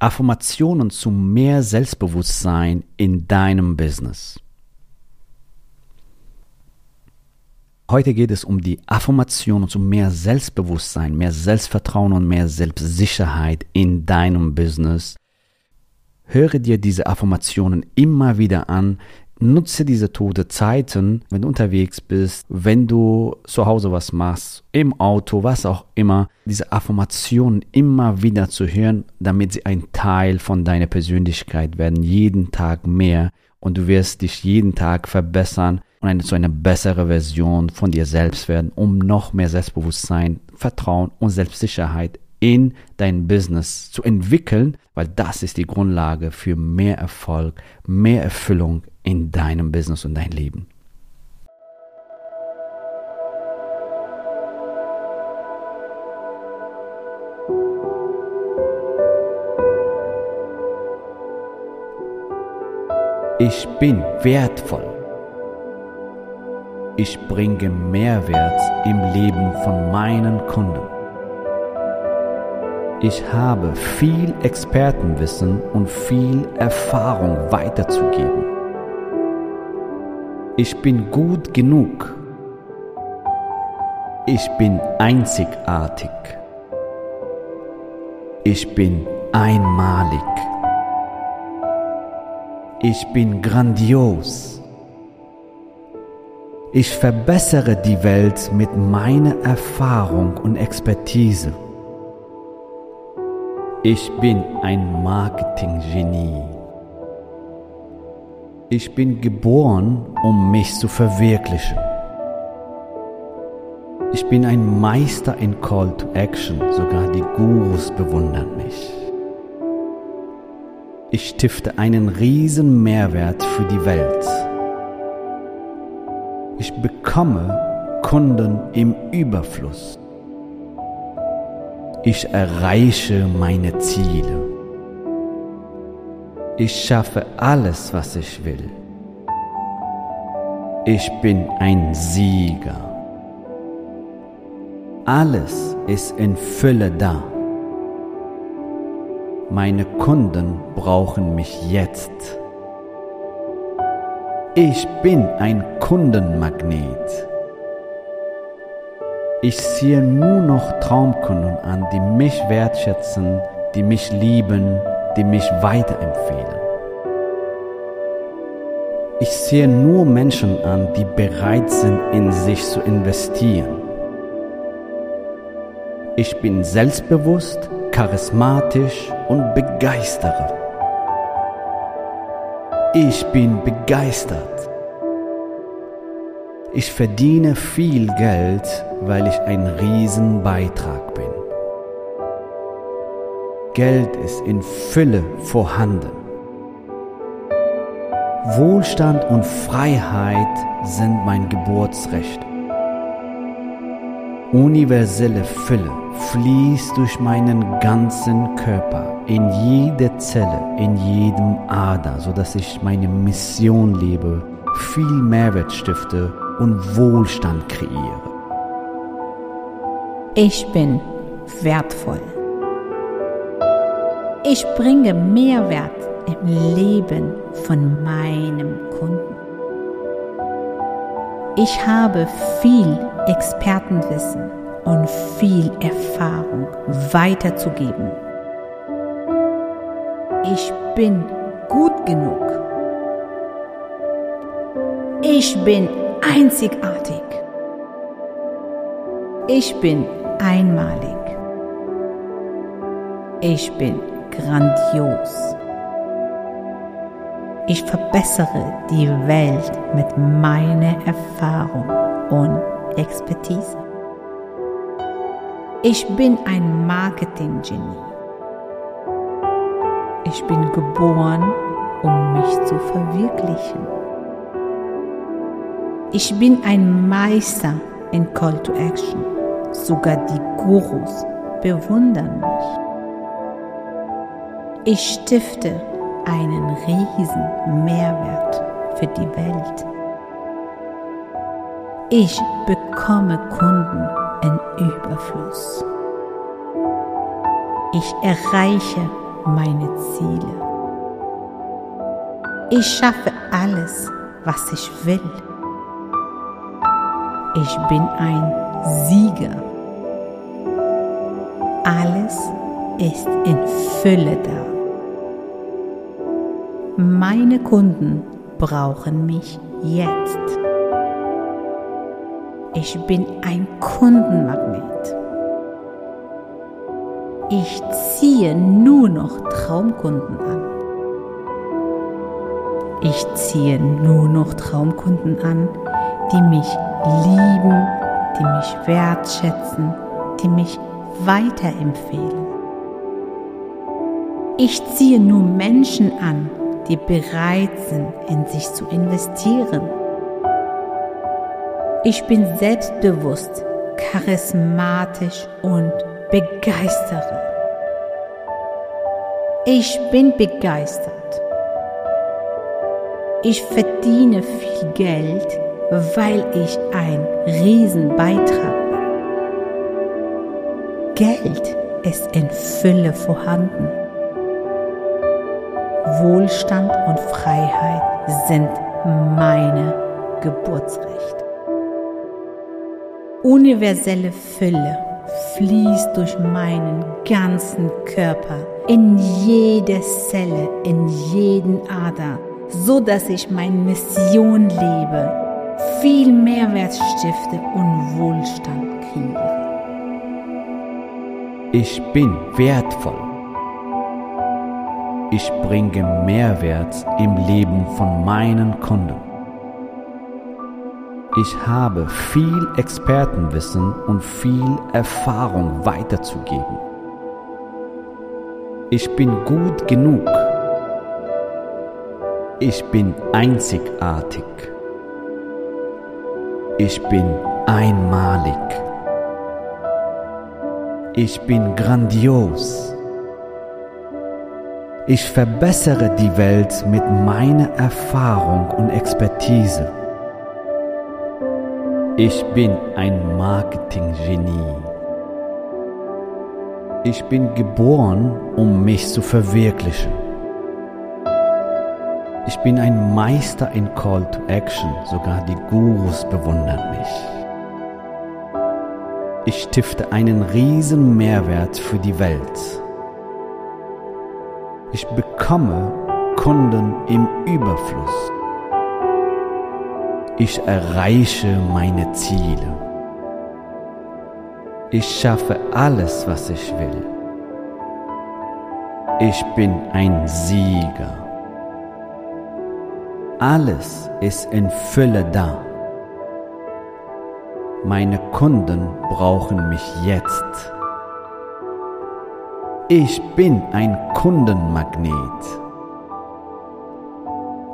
Affirmationen zu mehr Selbstbewusstsein in deinem Business. Heute geht es um die Affirmationen zu mehr Selbstbewusstsein, mehr Selbstvertrauen und mehr Selbstsicherheit in deinem Business. Höre dir diese Affirmationen immer wieder an, Nutze diese tote Zeiten, wenn du unterwegs bist, wenn du zu Hause was machst, im Auto, was auch immer, diese Affirmationen immer wieder zu hören, damit sie ein Teil von deiner Persönlichkeit werden, jeden Tag mehr. Und du wirst dich jeden Tag verbessern und eine, zu einer besseren Version von dir selbst werden, um noch mehr Selbstbewusstsein, Vertrauen und Selbstsicherheit in dein Business zu entwickeln, weil das ist die Grundlage für mehr Erfolg, mehr Erfüllung in deinem Business und dein Leben. Ich bin wertvoll. Ich bringe Mehrwert im Leben von meinen Kunden. Ich habe viel Expertenwissen und viel Erfahrung weiterzugeben. Ich bin gut genug. Ich bin einzigartig. Ich bin einmalig. Ich bin grandios. Ich verbessere die Welt mit meiner Erfahrung und Expertise. Ich bin ein Marketinggenie. Ich bin geboren, um mich zu verwirklichen. Ich bin ein Meister in Call to Action, sogar die Gurus bewundern mich. Ich stifte einen riesen Mehrwert für die Welt. Ich bekomme Kunden im Überfluss. Ich erreiche meine Ziele. Ich schaffe alles, was ich will. Ich bin ein Sieger. Alles ist in Fülle da. Meine Kunden brauchen mich jetzt. Ich bin ein Kundenmagnet. Ich ziehe nur noch Traumkunden an, die mich wertschätzen, die mich lieben, die mich weiterempfehlen. Ich sehe nur Menschen an, die bereit sind, in sich zu investieren. Ich bin selbstbewusst, charismatisch und begeistere. Ich bin begeistert. Ich verdiene viel Geld, weil ich ein Riesenbeitrag bin. Geld ist in Fülle vorhanden. Wohlstand und Freiheit sind mein Geburtsrecht. Universelle Fülle fließt durch meinen ganzen Körper, in jede Zelle, in jedem Ader, sodass ich meine Mission lebe, viel Mehrwert stifte und Wohlstand kreiere. Ich bin wertvoll. Ich bringe Mehrwert im Leben von meinem Kunden. Ich habe viel Expertenwissen und viel Erfahrung weiterzugeben. Ich bin gut genug. Ich bin einzigartig. Ich bin einmalig. Ich bin grandios. Ich verbessere die Welt mit meiner Erfahrung und Expertise. Ich bin ein Marketing-Genie. Ich bin geboren, um mich zu verwirklichen. Ich bin ein Meister in Call to Action. Sogar die Gurus bewundern mich. Ich stifte einen riesen Mehrwert für die Welt. Ich bekomme Kunden in Überfluss. Ich erreiche meine Ziele. Ich schaffe alles, was ich will. Ich bin ein Sieger. Alles ist in Fülle da. Meine Kunden brauchen mich jetzt. Ich bin ein Kundenmagnet. Ich ziehe nur noch Traumkunden an. Ich ziehe nur noch Traumkunden an, die mich lieben, die mich wertschätzen, die mich weiterempfehlen. Ich ziehe nur Menschen an, die bereit sind, in sich zu investieren. Ich bin selbstbewusst, charismatisch und begeistere. Ich bin begeistert. Ich verdiene viel Geld, weil ich ein Riesenbeitrag bin. Geld ist in Fülle vorhanden. Wohlstand und Freiheit sind meine Geburtsrecht. Universelle Fülle fließt durch meinen ganzen Körper, in jede Zelle, in jeden Ader, so dass ich meine Mission lebe, viel Mehrwert stifte und Wohlstand kreiere. Ich bin wertvoll. Ich bringe Mehrwert im Leben von meinen Kunden. Ich habe viel Expertenwissen und viel Erfahrung weiterzugeben. Ich bin gut genug. Ich bin einzigartig. Ich bin einmalig. Ich bin grandios. Ich verbessere die Welt mit meiner Erfahrung und Expertise. Ich bin ein Marketinggenie. Ich bin geboren, um mich zu verwirklichen. Ich bin ein Meister in Call to Action, sogar die Gurus bewundern mich. Ich stifte einen riesen Mehrwert für die Welt. Ich bekomme Kunden im Überfluss. Ich erreiche meine Ziele. Ich schaffe alles, was ich will. Ich bin ein Sieger. Alles ist in Fülle da. Meine Kunden brauchen mich jetzt. Ich bin ein Kundenmagnet.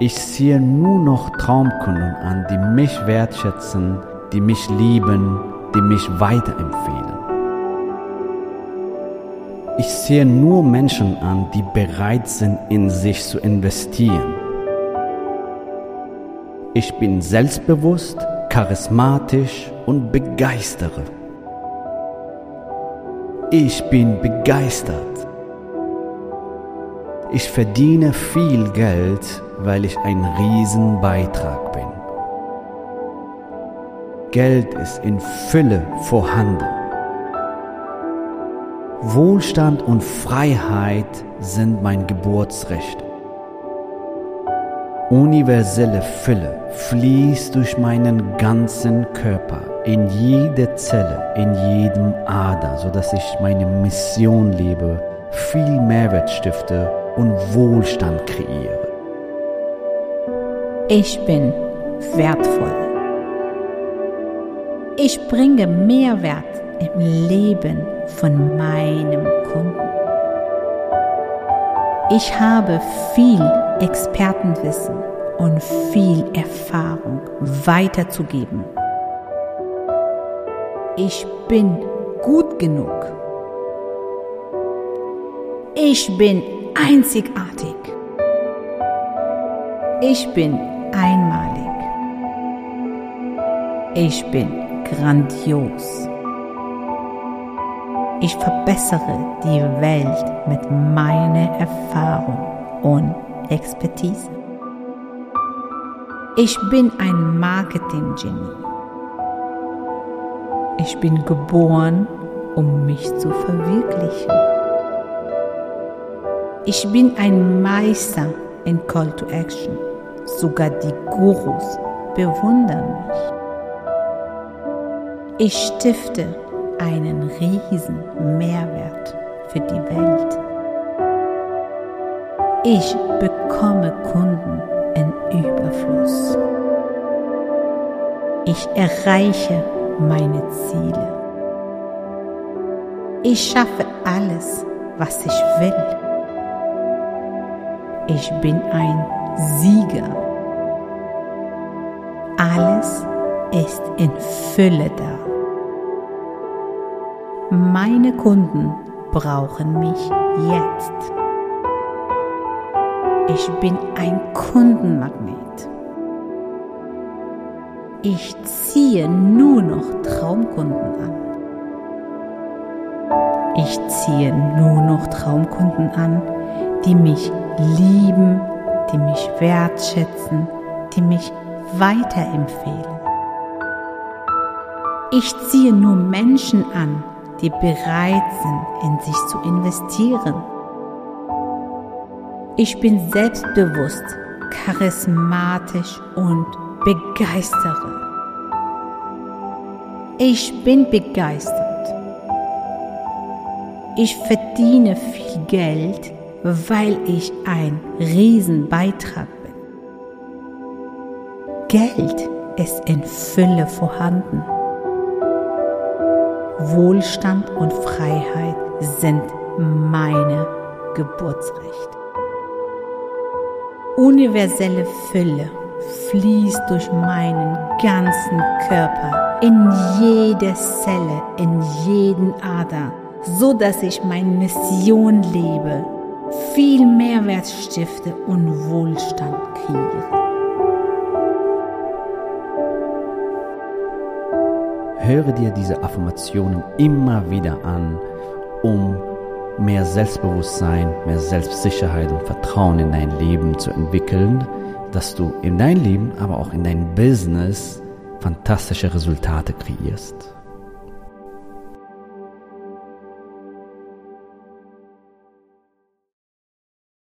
Ich ziehe nur noch Traumkunden an, die mich wertschätzen, die mich lieben, die mich weiterempfehlen. Ich ziehe nur Menschen an, die bereit sind, in sich zu investieren. Ich bin selbstbewusst, charismatisch und begeistere. Ich bin begeistert. Ich verdiene viel Geld, weil ich ein Riesenbeitrag bin. Geld ist in Fülle vorhanden. Wohlstand und Freiheit sind mein Geburtsrecht. Universelle Fülle fließt durch meinen ganzen Körper, in jede Zelle, in jedem Ader, sodass ich meine Mission lebe, viel Mehrwert stifte und Wohlstand kreiere. Ich bin wertvoll. Ich bringe Mehrwert im Leben von meinem Kunden. Ich habe viel Expertenwissen und viel Erfahrung weiterzugeben. Ich bin gut genug. Ich bin einzigartig. Ich bin einmalig. Ich bin grandios. Ich verbessere die Welt mit meiner Erfahrung und Expertise. Ich bin ein Marketing-Genie. Ich bin geboren, um mich zu verwirklichen. Ich bin ein Meister in Call to Action. Sogar die Gurus bewundern mich. Ich stifte einen riesen Mehrwert für die Welt. Ich bekomme Kunden in Überfluss. Ich erreiche meine Ziele. Ich schaffe alles, was ich will. Ich bin ein Sieger. Alles ist in Fülle da. Meine Kunden brauchen mich jetzt. Ich bin ein Kundenmagnet. Ich ziehe nur noch Traumkunden an. Ich ziehe nur noch Traumkunden an, die mich lieben, die mich wertschätzen, die mich weiterempfehlen. Ich ziehe nur Menschen an, die bereit sind, in sich zu investieren. Ich bin selbstbewusst, charismatisch und begeistere. Ich bin begeistert. Ich verdiene viel Geld, weil ich ein Riesenbeitrag bin. Geld ist in Fülle vorhanden. Wohlstand und Freiheit sind meine Geburtsrecht. Universelle Fülle fließt durch meinen ganzen Körper, in jede Zelle, in jeden Ader, so dass ich meine Mission lebe, viel Mehrwert stifte und Wohlstand kreiere. Höre dir diese Affirmationen immer wieder an, um mehr Selbstbewusstsein, mehr Selbstsicherheit und Vertrauen in dein Leben zu entwickeln, dass du in dein Leben, aber auch in dein Business fantastische Resultate kreierst.